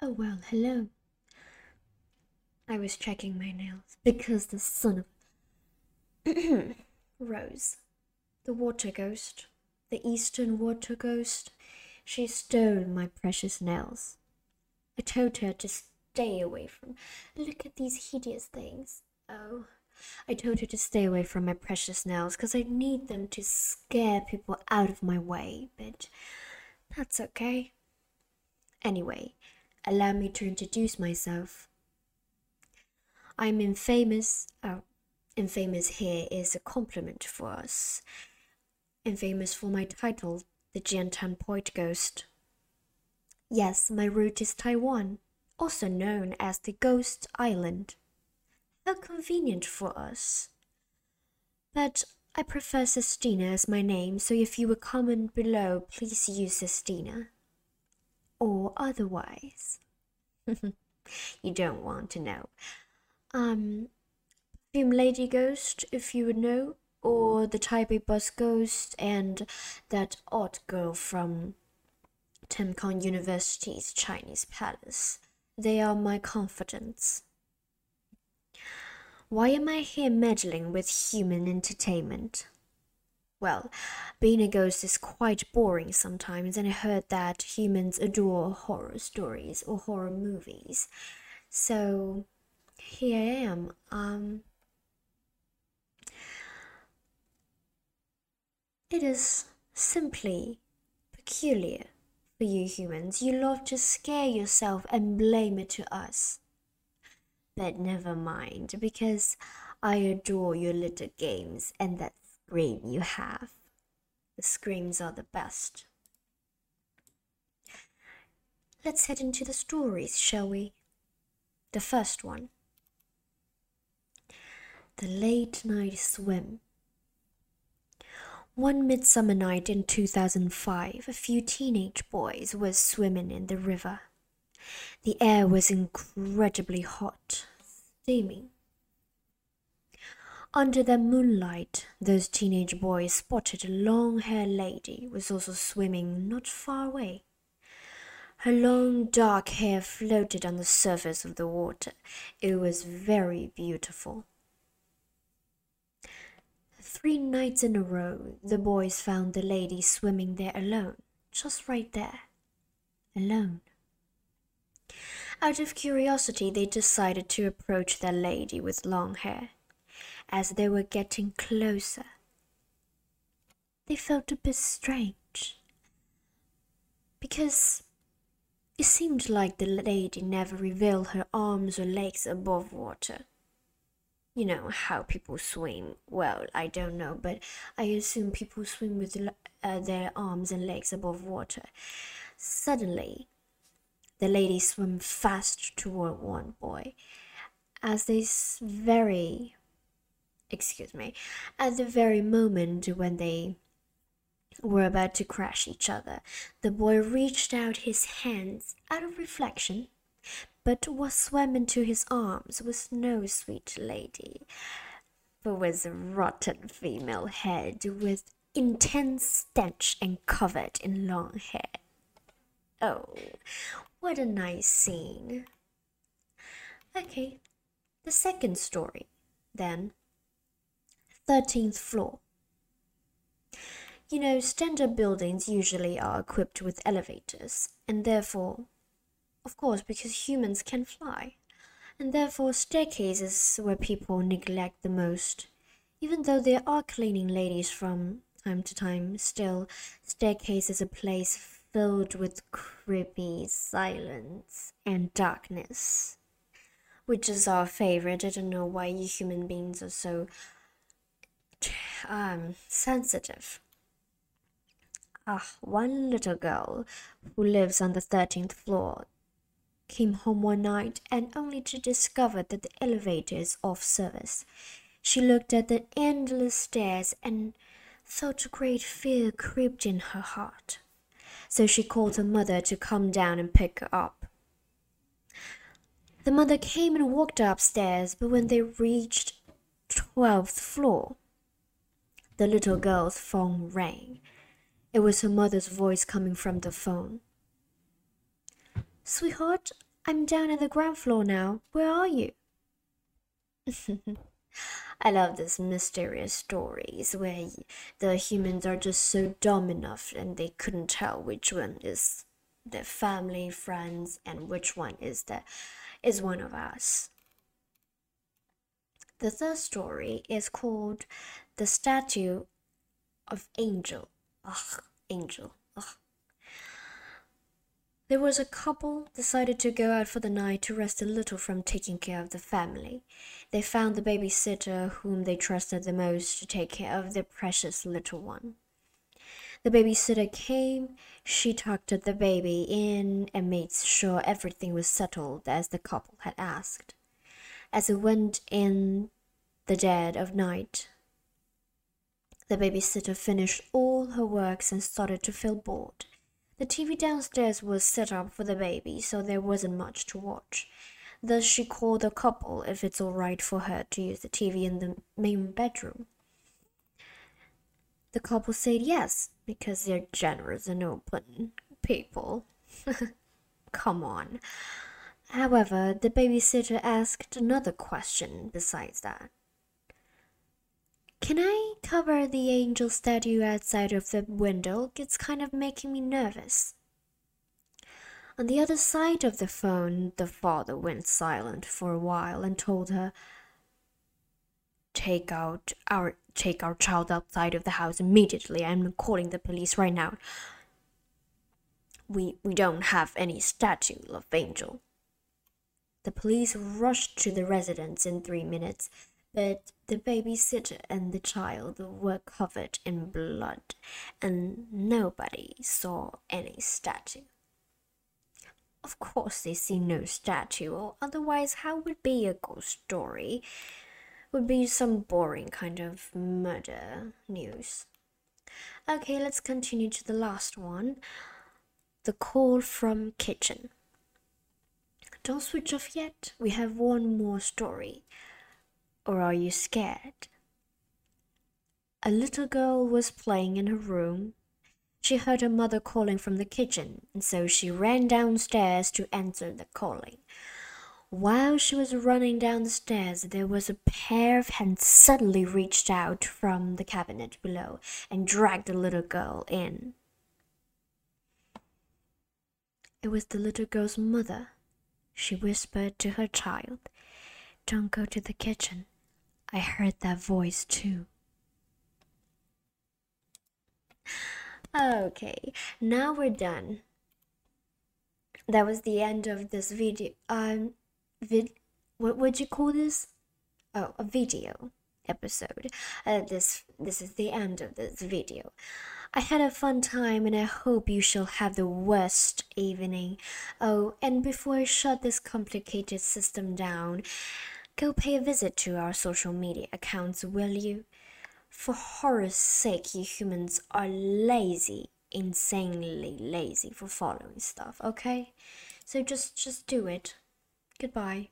Oh well, hello. I was checking my nails because the son of Rose, the water ghost, the eastern water ghost, she stole my precious nails. I told her to stay away from. Look at these hideous things. Oh, I told her to stay away from my precious nails because I need them to scare people out of my way, but that's okay. Anyway, allow me to introduce myself. I'm infamous. Oh, infamous here is a compliment for us. Infamous for my title, the Jiantan Point Ghost. Yes, my root is Taiwan, also known as the Ghost Island. How convenient for us. But I prefer Sestina as my name, so if you would comment below, please use Sestina. Or otherwise. you don't want to know. Um, Perfume Lady Ghost, if you would know, or the Taipei Bus Ghost, and that odd girl from Tamkang University's Chinese Palace. They are my confidants. Why am I here meddling with human entertainment? Well, being a ghost is quite boring sometimes, and I heard that humans adore horror stories or horror movies. So, here I am. Um, it is simply peculiar for you humans. You love to scare yourself and blame it to us. But never mind, because I adore your little games and that scream you have. The screams are the best. Let's head into the stories, shall we? The first one The Late Night Swim. One midsummer night in 2005, a few teenage boys were swimming in the river. The air was incredibly hot, steaming. Under the moonlight, those teenage boys spotted a long haired lady was also swimming not far away. Her long dark hair floated on the surface of the water. It was very beautiful. Three nights in a row, the boys found the lady swimming there alone, just right there. Alone. Out of curiosity, they decided to approach the lady with long hair. As they were getting closer, they felt a bit strange. Because it seemed like the lady never revealed her arms or legs above water. You know how people swim. Well, I don't know, but I assume people swim with uh, their arms and legs above water. Suddenly, the lady swam fast toward one boy. As this very, excuse me, at the very moment when they were about to crash each other, the boy reached out his hands out of reflection, but what swam into his arms was no sweet lady, but was a rotten female head with intense stench and covered in long hair. Oh, what a nice scene. Okay, the second story, then. 13th floor. You know, standard buildings usually are equipped with elevators, and therefore, of course, because humans can fly, and therefore staircases where people neglect the most. Even though there are cleaning ladies from time to time, still, staircase is a place filled with creepy silence and darkness, which is our favorite. I don't know why you human beings are so um, sensitive. Ah, one little girl who lives on the 13th floor came home one night and only to discover that the elevator is off service. She looked at the endless stairs and felt a great fear crept in her heart so she called her mother to come down and pick her up. The mother came and walked upstairs, but when they reached twelfth floor, the little girl's phone rang. It was her mother's voice coming from the phone. Sweetheart, I'm down at the ground floor now. Where are you? I love these mysterious stories where the humans are just so dumb enough and they couldn't tell which one is their family, friends, and which one is the is one of us. The third story is called The Statue of Angel. Ugh, Angel. Ugh. There was a couple decided to go out for the night to rest a little from taking care of the family. They found the babysitter whom they trusted the most to take care of their precious little one. The babysitter came, she tucked the baby in and made sure everything was settled as the couple had asked. As it went in the dead of night, the babysitter finished all her works and started to feel bored. The TV downstairs was set up for the baby, so there wasn't much to watch. Thus, she called the couple if it's all right for her to use the TV in the main bedroom. The couple said yes, because they're generous and open people. Come on. However, the babysitter asked another question besides that. Can I cover the angel statue outside of the window? It's kind of making me nervous. On the other side of the phone, the father went silent for a while and told her, Take out our take our child outside of the house immediately. I'm calling the police right now. We we don't have any statue of angel. The police rushed to the residence in three minutes but the babysitter and the child were covered in blood, and nobody saw any statue. Of course, they see no statue, or otherwise, how would be a ghost story? Would be some boring kind of murder news. Okay, let's continue to the last one. The call from kitchen. Don't switch off yet. We have one more story. Or are you scared? A little girl was playing in her room. She heard her mother calling from the kitchen, and so she ran downstairs to answer the calling. While she was running down the stairs, there was a pair of hands suddenly reached out from the cabinet below and dragged the little girl in. It was the little girl's mother. She whispered to her child, Don't go to the kitchen. I heard that voice too. Okay, now we're done. That was the end of this video. Um, vid. What would you call this? Oh, a video episode. Uh, this this is the end of this video. I had a fun time and I hope you shall have the worst evening. Oh, and before I shut this complicated system down, Go pay a visit to our social media accounts, will you? For horror's sake, you humans are lazy, insanely lazy for following stuff, okay? So just just do it. Goodbye.